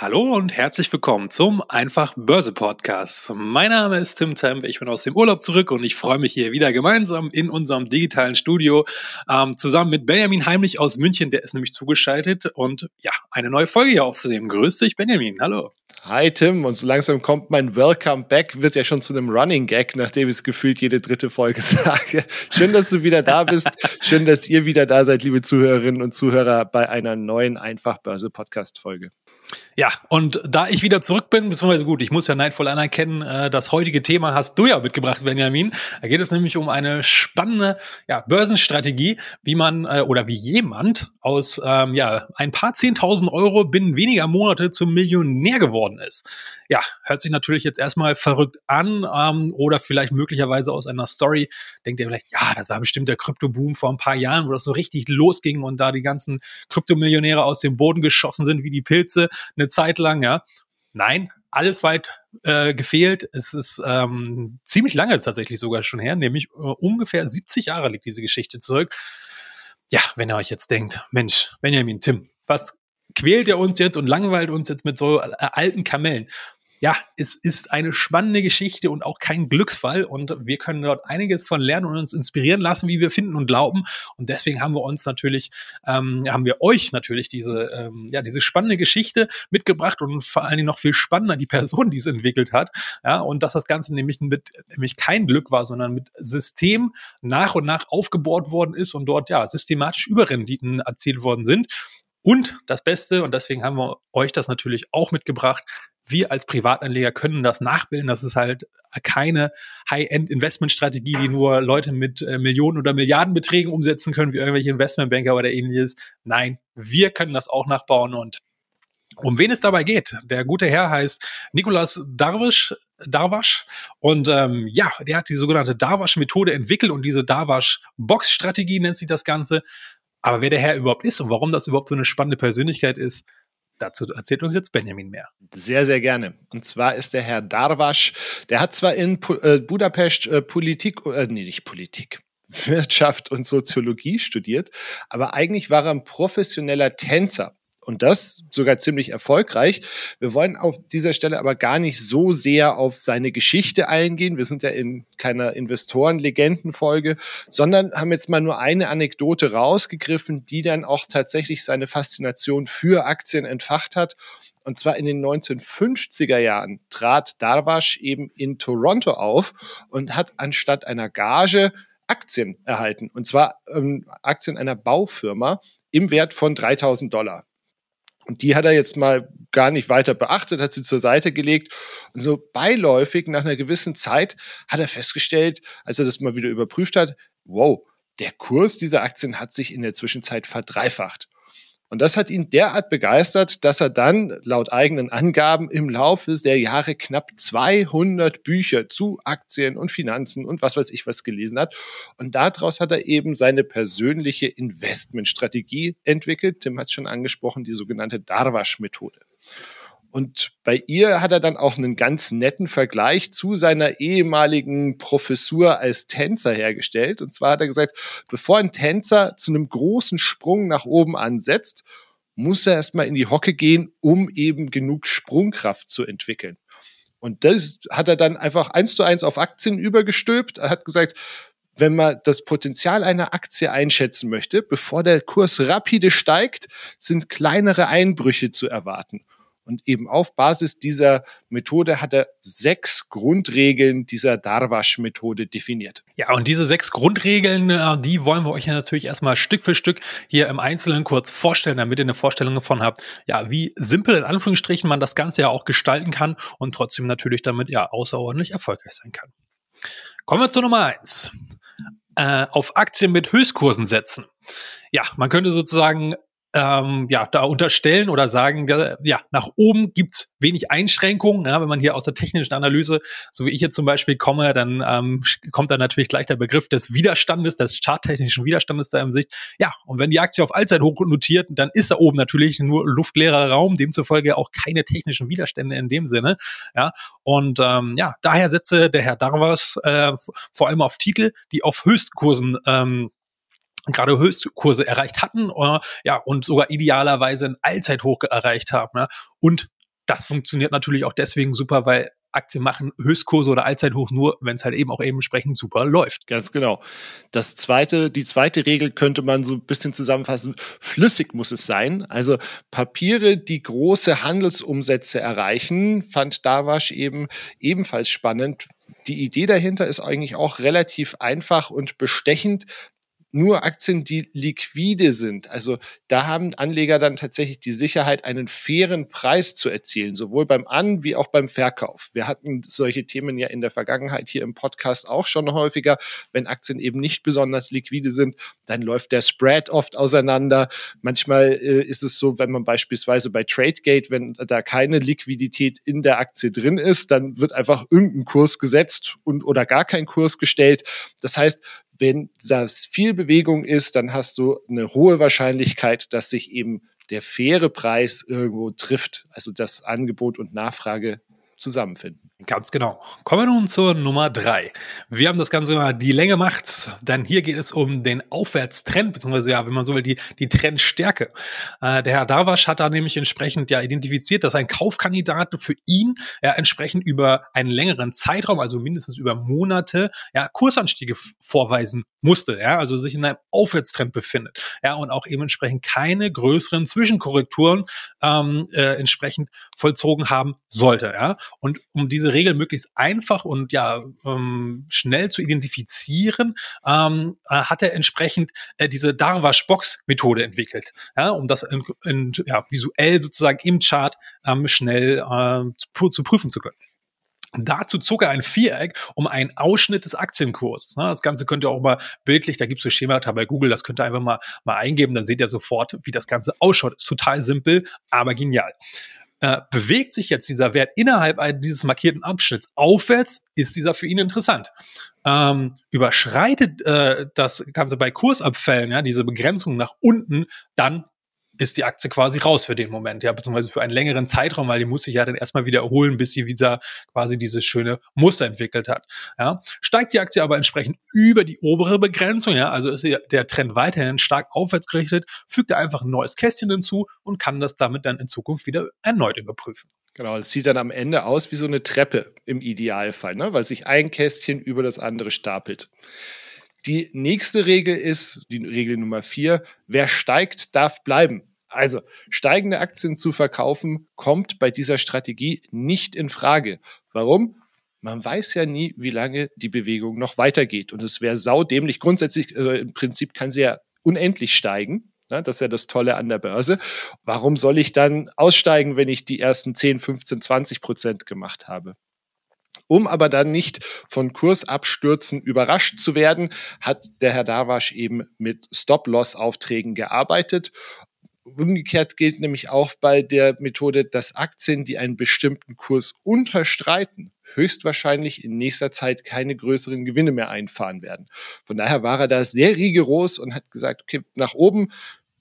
Hallo und herzlich willkommen zum Einfach Börse Podcast. Mein Name ist Tim Temp, ich bin aus dem Urlaub zurück und ich freue mich hier wieder gemeinsam in unserem digitalen Studio ähm, zusammen mit Benjamin Heimlich aus München, der ist nämlich zugeschaltet und ja, eine neue Folge hier aufzunehmen. Grüß dich, Benjamin. Hallo. Hi Tim, und so langsam kommt mein Welcome Back, wird ja schon zu einem Running Gag, nachdem ich es gefühlt jede dritte Folge sage. Schön, dass du wieder da bist. Schön, dass ihr wieder da seid, liebe Zuhörerinnen und Zuhörer, bei einer neuen Einfach Börse Podcast Folge. Ja, und da ich wieder zurück bin, beziehungsweise gut, ich muss ja neidvoll anerkennen, äh, das heutige Thema hast du ja mitgebracht, Benjamin. Da geht es nämlich um eine spannende ja, Börsenstrategie, wie man äh, oder wie jemand aus ähm, ja, ein paar zehntausend Euro binnen weniger Monate zum Millionär geworden ist. Ja, hört sich natürlich jetzt erstmal verrückt an ähm, oder vielleicht möglicherweise aus einer Story. Denkt ihr vielleicht, ja, das war bestimmt der Kryptoboom vor ein paar Jahren, wo das so richtig losging und da die ganzen Kryptomillionäre aus dem Boden geschossen sind wie die Pilze eine Zeit lang, ja. Nein, alles weit äh, gefehlt. Es ist ähm, ziemlich lange tatsächlich sogar schon her, nämlich äh, ungefähr 70 Jahre liegt diese Geschichte zurück. Ja, wenn ihr euch jetzt denkt, Mensch, Benjamin, Tim, was quält er uns jetzt und langweilt uns jetzt mit so äh, alten Kamellen? Ja, es ist eine spannende Geschichte und auch kein Glücksfall und wir können dort einiges von lernen und uns inspirieren lassen, wie wir finden und glauben. Und deswegen haben wir uns natürlich, ähm, haben wir euch natürlich diese, ähm, ja, diese spannende Geschichte mitgebracht und vor allen Dingen noch viel spannender die Person, die es entwickelt hat. Ja, und dass das Ganze nämlich mit, nämlich kein Glück war, sondern mit System nach und nach aufgebohrt worden ist und dort ja systematisch Überrenditen erzielt worden sind. Und das Beste, und deswegen haben wir euch das natürlich auch mitgebracht, wir als Privatanleger können das nachbilden. Das ist halt keine High-End-Investment-Strategie, die nur Leute mit äh, Millionen oder Milliardenbeträgen umsetzen können, wie irgendwelche Investmentbanker oder ähnliches. Nein, wir können das auch nachbauen und um wen es dabei geht. Der gute Herr heißt Nikolas Darwish, Darwasch und ähm, ja, der hat die sogenannte Darwasch-Methode entwickelt und diese Darwasch-Box-Strategie nennt sich das Ganze. Aber wer der Herr überhaupt ist und warum das überhaupt so eine spannende Persönlichkeit ist, Dazu erzählt uns jetzt Benjamin mehr. Sehr, sehr gerne. Und zwar ist der Herr Darwasch, der hat zwar in äh, Budapest äh, Politik, äh, nee, nicht Politik, Wirtschaft und Soziologie studiert, aber eigentlich war er ein professioneller Tänzer. Und das sogar ziemlich erfolgreich. Wir wollen auf dieser Stelle aber gar nicht so sehr auf seine Geschichte eingehen. Wir sind ja in keiner Investoren-Legenden-Folge, sondern haben jetzt mal nur eine Anekdote rausgegriffen, die dann auch tatsächlich seine Faszination für Aktien entfacht hat. Und zwar in den 1950er Jahren trat Darwash eben in Toronto auf und hat anstatt einer Gage Aktien erhalten. Und zwar ähm, Aktien einer Baufirma im Wert von 3000 Dollar. Und die hat er jetzt mal gar nicht weiter beachtet, hat sie zur Seite gelegt. Und so beiläufig nach einer gewissen Zeit hat er festgestellt, als er das mal wieder überprüft hat, wow, der Kurs dieser Aktien hat sich in der Zwischenzeit verdreifacht. Und das hat ihn derart begeistert, dass er dann laut eigenen Angaben im Laufe der Jahre knapp 200 Bücher zu Aktien und Finanzen und was weiß ich was gelesen hat. Und daraus hat er eben seine persönliche Investmentstrategie entwickelt. Tim hat es schon angesprochen, die sogenannte Darwasch-Methode. Und bei ihr hat er dann auch einen ganz netten Vergleich zu seiner ehemaligen Professur als Tänzer hergestellt. Und zwar hat er gesagt, bevor ein Tänzer zu einem großen Sprung nach oben ansetzt, muss er erstmal in die Hocke gehen, um eben genug Sprungkraft zu entwickeln. Und das hat er dann einfach eins zu eins auf Aktien übergestülpt. Er hat gesagt, wenn man das Potenzial einer Aktie einschätzen möchte, bevor der Kurs rapide steigt, sind kleinere Einbrüche zu erwarten. Und eben auf Basis dieser Methode hat er sechs Grundregeln dieser Darwasch-Methode definiert. Ja, und diese sechs Grundregeln, äh, die wollen wir euch ja natürlich erstmal Stück für Stück hier im Einzelnen kurz vorstellen, damit ihr eine Vorstellung davon habt, ja, wie simpel in Anführungsstrichen man das Ganze ja auch gestalten kann und trotzdem natürlich damit ja außerordentlich erfolgreich sein kann. Kommen wir zu Nummer eins. Äh, auf Aktien mit Höchstkursen setzen. Ja, man könnte sozusagen ähm, ja, da unterstellen oder sagen, ja, nach oben gibt's wenig Einschränkungen. Ja, wenn man hier aus der technischen Analyse, so wie ich jetzt zum Beispiel komme, dann ähm, kommt da natürlich gleich der Begriff des Widerstandes, des charttechnischen Widerstandes da im Sicht. Ja, und wenn die Aktie auf Allzeithoch notiert, dann ist da oben natürlich nur luftleerer Raum, demzufolge auch keine technischen Widerstände in dem Sinne. Ja, und ähm, ja, daher setze der Herr Darvas äh, vor allem auf Titel, die auf Höchstkursen ähm, gerade Höchstkurse erreicht hatten, äh, ja, und sogar idealerweise ein Allzeithoch erreicht haben. Ja. Und das funktioniert natürlich auch deswegen super, weil Aktien machen Höchstkurse oder Allzeithochs nur, wenn es halt eben auch eben entsprechend super läuft. Ganz genau. Das zweite, die zweite Regel könnte man so ein bisschen zusammenfassen. Flüssig muss es sein. Also Papiere, die große Handelsumsätze erreichen, fand Dawasch eben ebenfalls spannend. Die Idee dahinter ist eigentlich auch relativ einfach und bestechend nur Aktien, die liquide sind. Also da haben Anleger dann tatsächlich die Sicherheit, einen fairen Preis zu erzielen, sowohl beim An- wie auch beim Verkauf. Wir hatten solche Themen ja in der Vergangenheit hier im Podcast auch schon häufiger. Wenn Aktien eben nicht besonders liquide sind, dann läuft der Spread oft auseinander. Manchmal äh, ist es so, wenn man beispielsweise bei TradeGate, wenn da keine Liquidität in der Aktie drin ist, dann wird einfach irgendein Kurs gesetzt und oder gar kein Kurs gestellt. Das heißt, wenn das viel Bewegung ist, dann hast du eine hohe Wahrscheinlichkeit, dass sich eben der faire Preis irgendwo trifft, also das Angebot und Nachfrage zusammenfinden. Ganz genau. Kommen wir nun zur Nummer drei. Wir haben das Ganze mal die Länge macht's, denn hier geht es um den Aufwärtstrend, beziehungsweise ja, wenn man so will, die, die Trendstärke. Äh, der Herr Darwasch hat da nämlich entsprechend ja identifiziert, dass ein Kaufkandidat für ihn ja entsprechend über einen längeren Zeitraum, also mindestens über Monate, ja, Kursanstiege vorweisen musste, ja, also sich in einem Aufwärtstrend befindet, ja, und auch eben entsprechend keine größeren Zwischenkorrekturen ähm, äh, entsprechend vollzogen haben sollte, ja. Und um diese Regel möglichst einfach und ja ähm, schnell zu identifizieren, ähm, äh, hat er entsprechend äh, diese Darwash-Box-Methode entwickelt, ja, um das in, in, ja, visuell sozusagen im Chart ähm, schnell äh, zu, zu prüfen zu können. Dazu zog er ein Viereck um einen Ausschnitt des Aktienkurses. Ne? Das Ganze könnt ihr auch mal bildlich, da gibt es so Schemata bei Google, das könnt ihr einfach mal, mal eingeben, dann seht ihr sofort, wie das Ganze ausschaut. Ist total simpel, aber genial. Äh, bewegt sich jetzt dieser Wert innerhalb dieses markierten Abschnitts aufwärts, ist dieser für ihn interessant. Ähm, überschreitet äh, das Ganze bei Kursabfällen, ja, diese Begrenzung nach unten, dann ist die Aktie quasi raus für den Moment, ja, beziehungsweise für einen längeren Zeitraum, weil die muss sich ja dann erstmal wieder erholen, bis sie wieder quasi dieses schöne Muster entwickelt hat. Ja. Steigt die Aktie aber entsprechend über die obere Begrenzung, ja, also ist der Trend weiterhin stark aufwärts gerichtet, fügt er einfach ein neues Kästchen hinzu und kann das damit dann in Zukunft wieder erneut überprüfen. Genau, es sieht dann am Ende aus wie so eine Treppe im Idealfall, ne? weil sich ein Kästchen über das andere stapelt. Die nächste Regel ist, die Regel Nummer vier, wer steigt, darf bleiben. Also steigende Aktien zu verkaufen, kommt bei dieser Strategie nicht in Frage. Warum? Man weiß ja nie, wie lange die Bewegung noch weitergeht. Und es wäre saudämlich. Grundsätzlich, äh, im Prinzip kann sie ja unendlich steigen. Das ist ja das Tolle an der Börse. Warum soll ich dann aussteigen, wenn ich die ersten 10, 15, 20 Prozent gemacht habe? Um aber dann nicht von Kursabstürzen überrascht zu werden, hat der Herr Darwasch eben mit Stop-Loss-Aufträgen gearbeitet Umgekehrt gilt nämlich auch bei der Methode, dass Aktien, die einen bestimmten Kurs unterstreiten, höchstwahrscheinlich in nächster Zeit keine größeren Gewinne mehr einfahren werden. Von daher war er da sehr rigoros und hat gesagt, okay, nach oben,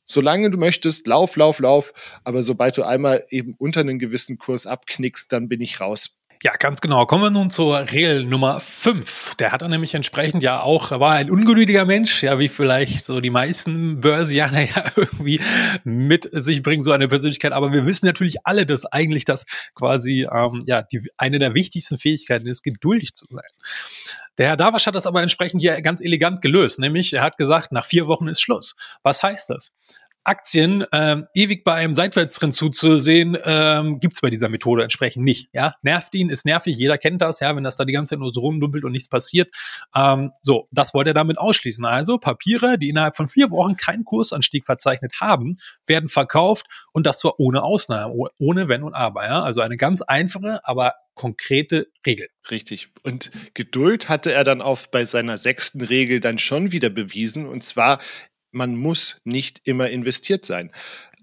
solange du möchtest, lauf, lauf, lauf, aber sobald du einmal eben unter einen gewissen Kurs abknickst, dann bin ich raus. Ja, ganz genau. Kommen wir nun zur Regel Nummer 5. Der hat dann nämlich entsprechend ja auch, war ein ungeduldiger Mensch, ja, wie vielleicht so die meisten Börsianer ja irgendwie mit sich bringen, so eine Persönlichkeit. Aber wir wissen natürlich alle, dass eigentlich das quasi, ähm, ja, die, eine der wichtigsten Fähigkeiten ist, geduldig zu sein. Der Herr Davasch hat das aber entsprechend hier ganz elegant gelöst, nämlich er hat gesagt, nach vier Wochen ist Schluss. Was heißt das? Aktien ähm, ewig bei einem Seitwärtstrend zuzusehen, ähm, gibt bei dieser Methode entsprechend nicht. Ja, nervt ihn, ist nervig, jeder kennt das, ja, wenn das da die ganze Zeit nur so rumdumpelt und nichts passiert. Ähm, so, das wollte er damit ausschließen. Also Papiere, die innerhalb von vier Wochen keinen Kursanstieg verzeichnet haben, werden verkauft und das zwar ohne Ausnahme, ohne Wenn und Aber. Ja? Also eine ganz einfache, aber konkrete Regel. Richtig. Und Geduld hatte er dann auch bei seiner sechsten Regel dann schon wieder bewiesen. Und zwar man muss nicht immer investiert sein.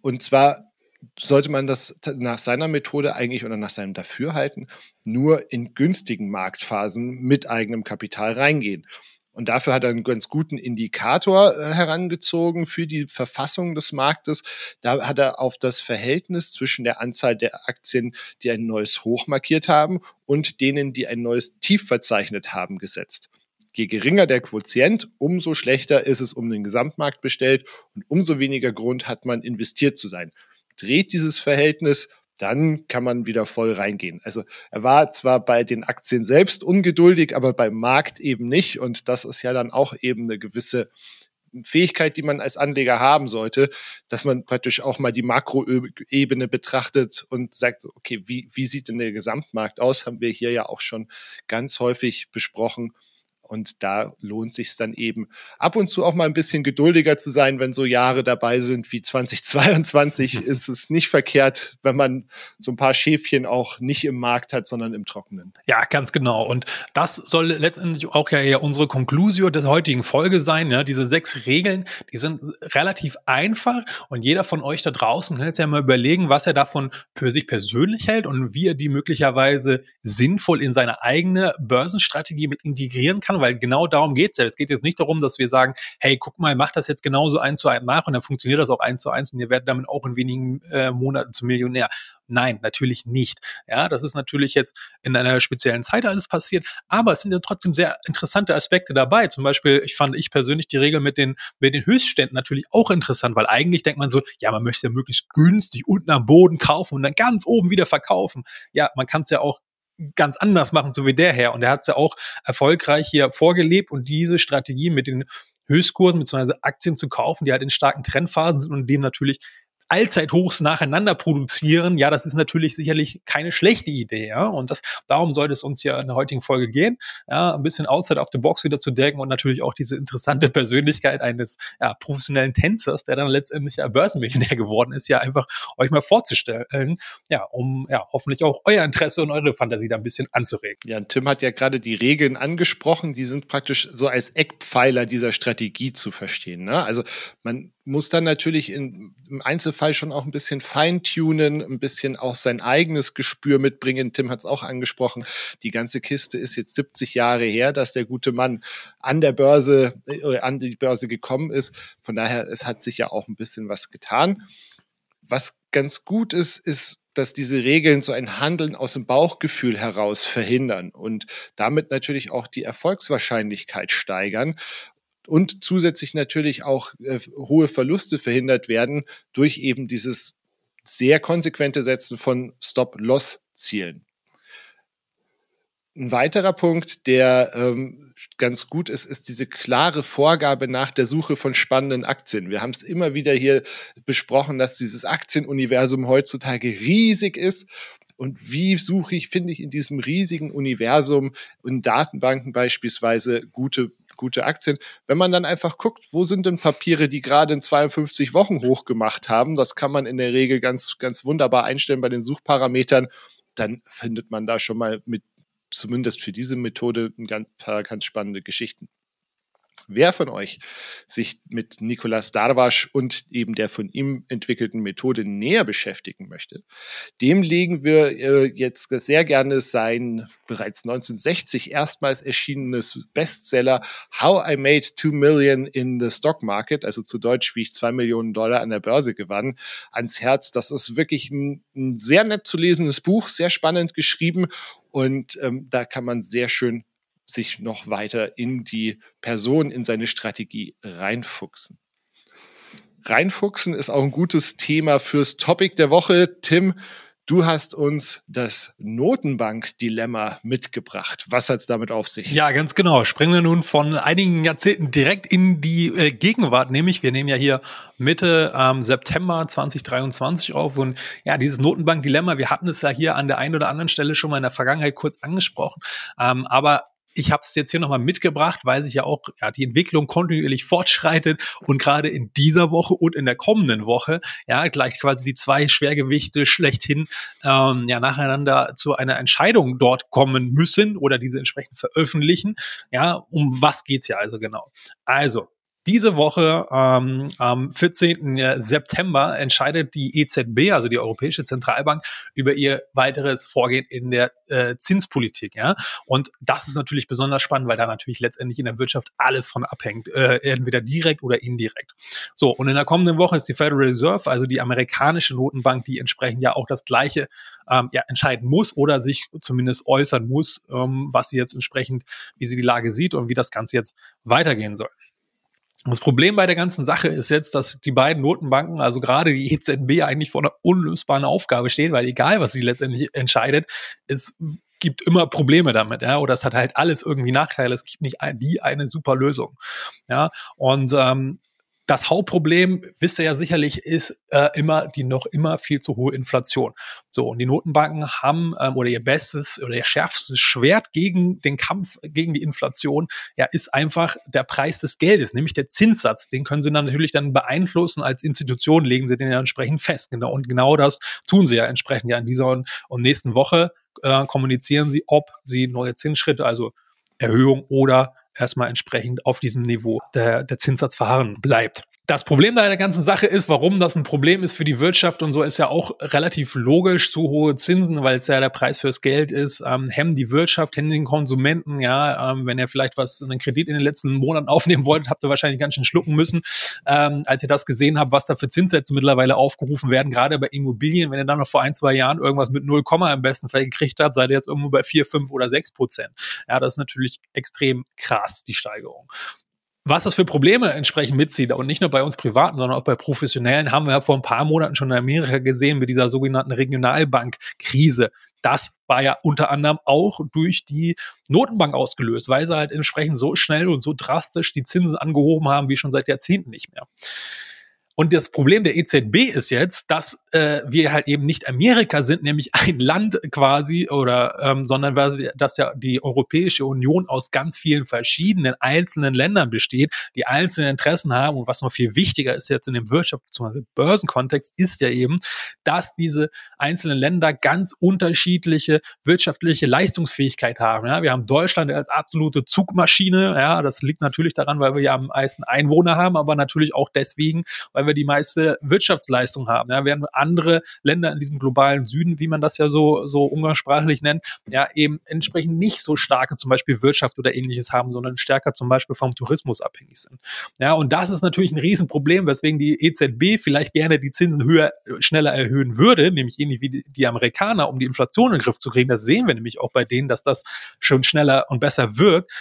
Und zwar sollte man das nach seiner Methode eigentlich oder nach seinem Dafürhalten nur in günstigen Marktphasen mit eigenem Kapital reingehen. Und dafür hat er einen ganz guten Indikator äh, herangezogen für die Verfassung des Marktes. Da hat er auf das Verhältnis zwischen der Anzahl der Aktien, die ein neues Hoch markiert haben, und denen, die ein neues Tief verzeichnet haben, gesetzt. Je geringer der Quotient, umso schlechter ist es um den Gesamtmarkt bestellt und umso weniger Grund hat man investiert zu sein. Dreht dieses Verhältnis dann kann man wieder voll reingehen. Also er war zwar bei den Aktien selbst ungeduldig, aber beim Markt eben nicht. Und das ist ja dann auch eben eine gewisse Fähigkeit, die man als Anleger haben sollte, dass man praktisch auch mal die Makroebene betrachtet und sagt, okay, wie, wie sieht denn der Gesamtmarkt aus? Haben wir hier ja auch schon ganz häufig besprochen. Und da lohnt sich dann eben ab und zu auch mal ein bisschen geduldiger zu sein, wenn so Jahre dabei sind wie 2022. ist es nicht verkehrt, wenn man so ein paar Schäfchen auch nicht im Markt hat, sondern im Trockenen. Ja, ganz genau. Und das soll letztendlich auch ja eher unsere Konklusio der heutigen Folge sein. Ja, diese sechs Regeln, die sind relativ einfach und jeder von euch da draußen kann jetzt ja mal überlegen, was er davon für sich persönlich hält und wie er die möglicherweise sinnvoll in seine eigene Börsenstrategie mit integrieren kann, weil genau darum geht's ja. Es geht jetzt nicht darum, dass wir sagen, hey, guck mal, mach das jetzt genauso eins zu eins nach und dann funktioniert das auch eins zu eins und ihr werdet damit auch in wenigen äh, Monaten zum Millionär. Nein, natürlich nicht. Ja, das ist natürlich jetzt in einer speziellen Zeit alles passiert, aber es sind ja trotzdem sehr interessante Aspekte dabei. Zum Beispiel, ich fand ich persönlich die Regel mit den, mit den Höchstständen natürlich auch interessant, weil eigentlich denkt man so, ja, man möchte ja möglichst günstig unten am Boden kaufen und dann ganz oben wieder verkaufen. Ja, man kann es ja auch ganz anders machen, so wie der Herr. Und er hat es ja auch erfolgreich hier vorgelebt und diese Strategie mit den Höchstkursen bzw. Aktien zu kaufen, die halt in starken Trendphasen sind und dem natürlich Allzeithochs nacheinander produzieren, ja, das ist natürlich sicherlich keine schlechte Idee, ja. Und das, darum sollte es uns ja in der heutigen Folge gehen, ja, ein bisschen outside of the box wieder zu denken und natürlich auch diese interessante Persönlichkeit eines ja, professionellen Tänzers, der dann letztendlich ja Börsenmillionär geworden ist, ja einfach euch mal vorzustellen, ja, um ja hoffentlich auch euer Interesse und eure Fantasie da ein bisschen anzuregen. Ja, Tim hat ja gerade die Regeln angesprochen, die sind praktisch so als Eckpfeiler dieser Strategie zu verstehen. Ne? Also man muss dann natürlich in, im Einzelfall schon auch ein bisschen feintunen, ein bisschen auch sein eigenes Gespür mitbringen. Tim hat es auch angesprochen. Die ganze Kiste ist jetzt 70 Jahre her, dass der gute Mann an der Börse, äh, an die Börse gekommen ist. Von daher, es hat sich ja auch ein bisschen was getan. Was ganz gut ist, ist, dass diese Regeln so ein Handeln aus dem Bauchgefühl heraus verhindern und damit natürlich auch die Erfolgswahrscheinlichkeit steigern und zusätzlich natürlich auch äh, hohe Verluste verhindert werden durch eben dieses sehr konsequente Setzen von Stop-Loss-Zielen. Ein weiterer Punkt, der ähm, ganz gut ist, ist diese klare Vorgabe nach der Suche von spannenden Aktien. Wir haben es immer wieder hier besprochen, dass dieses Aktienuniversum heutzutage riesig ist. Und wie suche ich, finde ich in diesem riesigen Universum, in Datenbanken beispielsweise, gute gute Aktien. Wenn man dann einfach guckt, wo sind denn Papiere, die gerade in 52 Wochen hochgemacht haben, das kann man in der Regel ganz, ganz wunderbar einstellen bei den Suchparametern, dann findet man da schon mal mit, zumindest für diese Methode, ein paar ganz spannende Geschichten. Wer von euch sich mit Nikolaus Darwasch und eben der von ihm entwickelten Methode näher beschäftigen möchte, dem legen wir äh, jetzt sehr gerne sein bereits 1960 erstmals erschienenes Bestseller How I Made Two Million in the Stock Market, also zu Deutsch, wie ich zwei Millionen Dollar an der Börse gewann, ans Herz. Das ist wirklich ein, ein sehr nett zu lesendes Buch, sehr spannend geschrieben und ähm, da kann man sehr schön sich noch weiter in die Person, in seine Strategie reinfuchsen. Reinfuchsen ist auch ein gutes Thema fürs Topic der Woche. Tim, Du hast uns das Notenbank-Dilemma mitgebracht. Was hat es damit auf sich? Ja, ganz genau. Springen wir nun von einigen Jahrzehnten direkt in die äh, Gegenwart, nämlich wir nehmen ja hier Mitte ähm, September 2023 auf und ja, dieses Notenbank-Dilemma, wir hatten es ja hier an der einen oder anderen Stelle schon mal in der Vergangenheit kurz angesprochen, ähm, aber ich habe es jetzt hier nochmal mitgebracht, weil sich ja auch ja, die Entwicklung kontinuierlich fortschreitet und gerade in dieser Woche und in der kommenden Woche ja gleich quasi die zwei Schwergewichte schlechthin ähm, ja nacheinander zu einer Entscheidung dort kommen müssen oder diese entsprechend veröffentlichen. Ja, um was geht's ja also genau? Also Diese Woche ähm, am 14. September entscheidet die EZB, also die Europäische Zentralbank, über ihr weiteres Vorgehen in der äh, Zinspolitik. Ja? Und das ist natürlich besonders spannend, weil da natürlich letztendlich in der Wirtschaft alles von abhängt, äh, entweder direkt oder indirekt. So, und in der kommenden Woche ist die Federal Reserve, also die amerikanische Notenbank, die entsprechend ja auch das Gleiche ähm, ja, entscheiden muss oder sich zumindest äußern muss, ähm, was sie jetzt entsprechend, wie sie die Lage sieht und wie das Ganze jetzt weitergehen soll. Das Problem bei der ganzen Sache ist jetzt, dass die beiden Notenbanken, also gerade die EZB, eigentlich vor einer unlösbaren Aufgabe stehen, weil egal, was sie letztendlich entscheidet, es gibt immer Probleme damit, ja, oder es hat halt alles irgendwie Nachteile. Es gibt nicht die eine super Lösung, ja. Und ähm, das Hauptproblem, wisst ihr ja sicherlich, ist äh, immer die noch immer viel zu hohe Inflation. So, und die Notenbanken haben ähm, oder ihr bestes oder ihr schärfstes Schwert gegen den Kampf gegen die Inflation, ja, ist einfach der Preis des Geldes, nämlich der Zinssatz. Den können sie dann natürlich dann beeinflussen. Als Institution legen sie den ja entsprechend fest. Genau, und genau das tun sie ja entsprechend ja in dieser und, und nächsten Woche äh, kommunizieren sie, ob sie neue Zinsschritte, also Erhöhung oder erstmal entsprechend auf diesem Niveau der, der Zinssatz verharren bleibt. Das Problem bei der ganzen Sache ist, warum das ein Problem ist für die Wirtschaft und so, ist ja auch relativ logisch. Zu hohe Zinsen, weil es ja der Preis fürs Geld ist, ähm, hemmen die Wirtschaft, hemmen den Konsumenten. Ja, ähm, wenn ihr vielleicht was, einen Kredit in den letzten Monaten aufnehmen wolltet, habt ihr wahrscheinlich ganz schön schlucken müssen, ähm, als ihr das gesehen habt, was da für Zinssätze mittlerweile aufgerufen werden, gerade bei Immobilien. Wenn ihr dann noch vor ein, zwei Jahren irgendwas mit 0, im besten Fall gekriegt habt, seid ihr jetzt irgendwo bei 4, 5 oder 6 Prozent. Ja, das ist natürlich extrem krass, die Steigerung was das für Probleme entsprechend mitzieht und nicht nur bei uns Privaten, sondern auch bei Professionellen, haben wir ja vor ein paar Monaten schon in Amerika gesehen mit dieser sogenannten Regionalbank-Krise. Das war ja unter anderem auch durch die Notenbank ausgelöst, weil sie halt entsprechend so schnell und so drastisch die Zinsen angehoben haben wie schon seit Jahrzehnten nicht mehr. Und das Problem der EZB ist jetzt, dass äh, wir halt eben nicht Amerika sind, nämlich ein Land quasi, oder ähm, sondern dass ja die Europäische Union aus ganz vielen verschiedenen einzelnen Ländern besteht, die einzelne Interessen haben. Und was noch viel wichtiger ist jetzt in dem Wirtschafts- bzw. Börsenkontext, ist ja eben, dass diese einzelnen Länder ganz unterschiedliche wirtschaftliche Leistungsfähigkeit haben. Ja? Wir haben Deutschland als absolute Zugmaschine. Ja, das liegt natürlich daran, weil wir ja am meisten Einwohner haben, aber natürlich auch deswegen, weil weil wir die meiste Wirtschaftsleistung haben. Ja, während andere Länder in diesem globalen Süden, wie man das ja so, so umgangssprachlich nennt, ja, eben entsprechend nicht so starke zum Beispiel Wirtschaft oder ähnliches haben, sondern stärker zum Beispiel vom Tourismus abhängig sind. Ja, und das ist natürlich ein Riesenproblem, weswegen die EZB vielleicht gerne die Zinsen höher, schneller erhöhen würde, nämlich ähnlich wie die, Amerikaner, um die Inflation in den Griff zu kriegen. Das sehen wir nämlich auch bei denen, dass das schon schneller und besser wirkt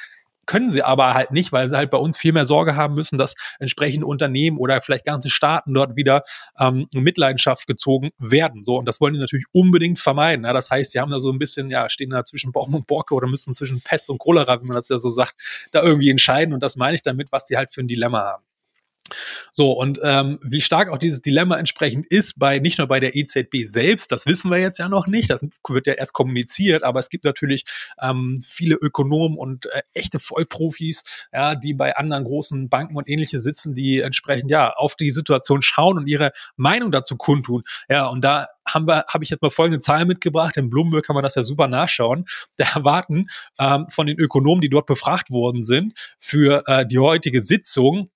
können sie aber halt nicht, weil sie halt bei uns viel mehr Sorge haben müssen, dass entsprechende Unternehmen oder vielleicht ganze Staaten dort wieder ähm, in Mitleidenschaft gezogen werden. So, und das wollen die natürlich unbedingt vermeiden. Ja, das heißt, sie haben da so ein bisschen, ja, stehen da zwischen Baum und Borke oder müssen zwischen Pest und Cholera, wie man das ja so sagt, da irgendwie entscheiden. Und das meine ich damit, was die halt für ein Dilemma haben. So, und ähm, wie stark auch dieses Dilemma entsprechend ist, bei nicht nur bei der EZB selbst, das wissen wir jetzt ja noch nicht, das wird ja erst kommuniziert, aber es gibt natürlich ähm, viele Ökonomen und äh, echte Vollprofis, ja, die bei anderen großen Banken und ähnliche sitzen, die entsprechend ja auf die Situation schauen und ihre Meinung dazu kundtun. Ja, und da haben wir, habe ich jetzt mal folgende Zahl mitgebracht. In Bloomberg kann man das ja super nachschauen. Da erwarten ähm, von den Ökonomen, die dort befragt worden sind, für äh, die heutige Sitzung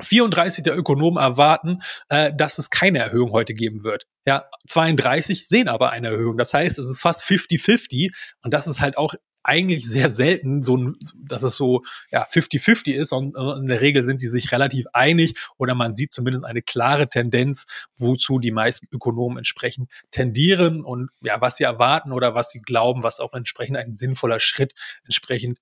34 der Ökonomen erwarten, äh, dass es keine Erhöhung heute geben wird. Ja, 32 sehen aber eine Erhöhung. Das heißt, es ist fast 50-50 und das ist halt auch eigentlich sehr selten, so, dass es so ja 50-50 ist und in der Regel sind die sich relativ einig oder man sieht zumindest eine klare Tendenz, wozu die meisten Ökonomen entsprechend tendieren und ja, was sie erwarten oder was sie glauben, was auch entsprechend ein sinnvoller Schritt entsprechend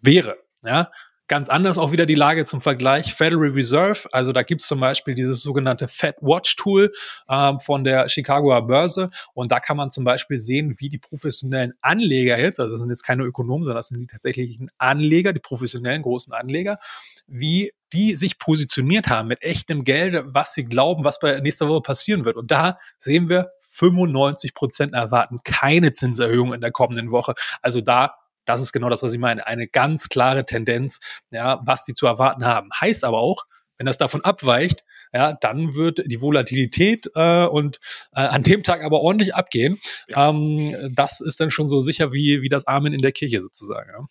wäre. Ja, Ganz anders auch wieder die Lage zum Vergleich. Federal Reserve, also da gibt's zum Beispiel dieses sogenannte Fed Watch Tool ähm, von der Chicagoer Börse und da kann man zum Beispiel sehen, wie die professionellen Anleger jetzt, also das sind jetzt keine Ökonomen, sondern das sind die tatsächlichen Anleger, die professionellen großen Anleger, wie die sich positioniert haben mit echtem Geld, was sie glauben, was bei nächster Woche passieren wird. Und da sehen wir, 95 Prozent erwarten keine Zinserhöhung in der kommenden Woche. Also da das ist genau das, was ich meine. Eine ganz klare Tendenz, ja, was die zu erwarten haben. Heißt aber auch, wenn das davon abweicht, ja, dann wird die Volatilität äh, und äh, an dem Tag aber ordentlich abgehen. Ja. Ähm, das ist dann schon so sicher wie, wie das Amen in der Kirche sozusagen. Ja.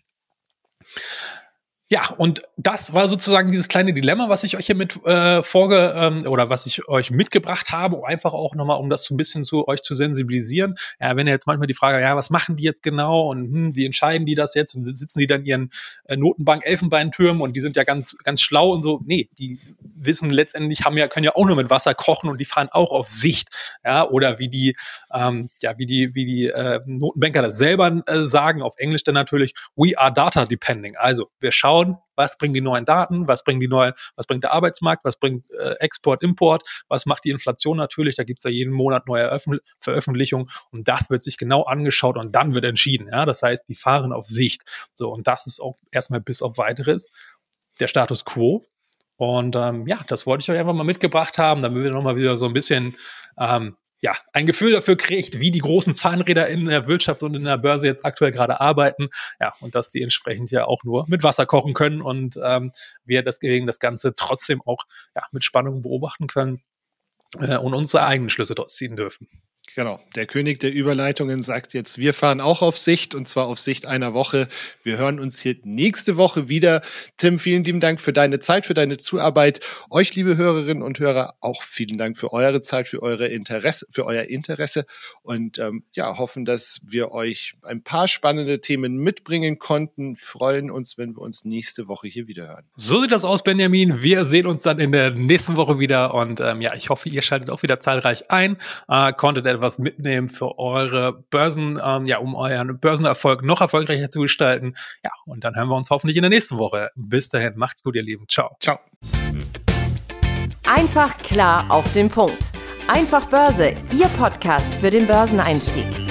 Ja, und das war sozusagen dieses kleine Dilemma, was ich euch hier mit äh, vorge ähm, oder was ich euch mitgebracht habe, einfach auch nochmal, um das so ein bisschen zu euch zu sensibilisieren. Ja, wenn ihr jetzt manchmal die Frage, ja, was machen die jetzt genau und hm, wie entscheiden die das jetzt und sitzen die dann ihren äh, Notenbank Elfenbeintürmen und die sind ja ganz ganz schlau und so. Nee, die wissen letztendlich haben ja können ja auch nur mit Wasser kochen und die fahren auch auf Sicht. Ja, oder wie die ähm, ja wie die wie die äh, Notenbanker das selber äh, sagen auf Englisch dann natürlich, we are data depending. Also wir schauen schauen, was bringen die neuen Daten, was bringen die neuen, was bringt der Arbeitsmarkt, was bringt äh, Export, Import, was macht die Inflation natürlich, da gibt es ja jeden Monat neue Veröffentlichungen und das wird sich genau angeschaut und dann wird entschieden. Ja? Das heißt, die fahren auf Sicht. So, und das ist auch erstmal bis auf weiteres der Status quo. Und ähm, ja, das wollte ich euch einfach mal mitgebracht haben, damit wir nochmal wieder so ein bisschen ähm, ja, ein Gefühl dafür kriegt, wie die großen Zahnräder in der Wirtschaft und in der Börse jetzt aktuell gerade arbeiten. Ja, und dass die entsprechend ja auch nur mit Wasser kochen können und ähm, wir deswegen das Ganze trotzdem auch ja, mit Spannung beobachten können äh, und unsere eigenen Schlüsse daraus ziehen dürfen. Genau, der König der Überleitungen sagt jetzt, wir fahren auch auf Sicht und zwar auf Sicht einer Woche. Wir hören uns hier nächste Woche wieder. Tim, vielen lieben Dank für deine Zeit, für deine Zuarbeit. Euch, liebe Hörerinnen und Hörer, auch vielen Dank für eure Zeit, für eure Interesse, für euer Interesse und ähm, ja, hoffen, dass wir euch ein paar spannende Themen mitbringen konnten. Freuen uns, wenn wir uns nächste Woche hier wieder hören. So sieht das aus, Benjamin. Wir sehen uns dann in der nächsten Woche wieder und ähm, ja, ich hoffe, ihr schaltet auch wieder zahlreich ein, äh, konntet etwas was mitnehmen für eure Börsen, ähm, ja, um euren Börsenerfolg noch erfolgreicher zu gestalten. Ja, und dann hören wir uns hoffentlich in der nächsten Woche. Bis dahin, macht's gut, ihr Lieben. Ciao. Ciao. Einfach klar auf den Punkt. Einfach Börse, Ihr Podcast für den Börseneinstieg.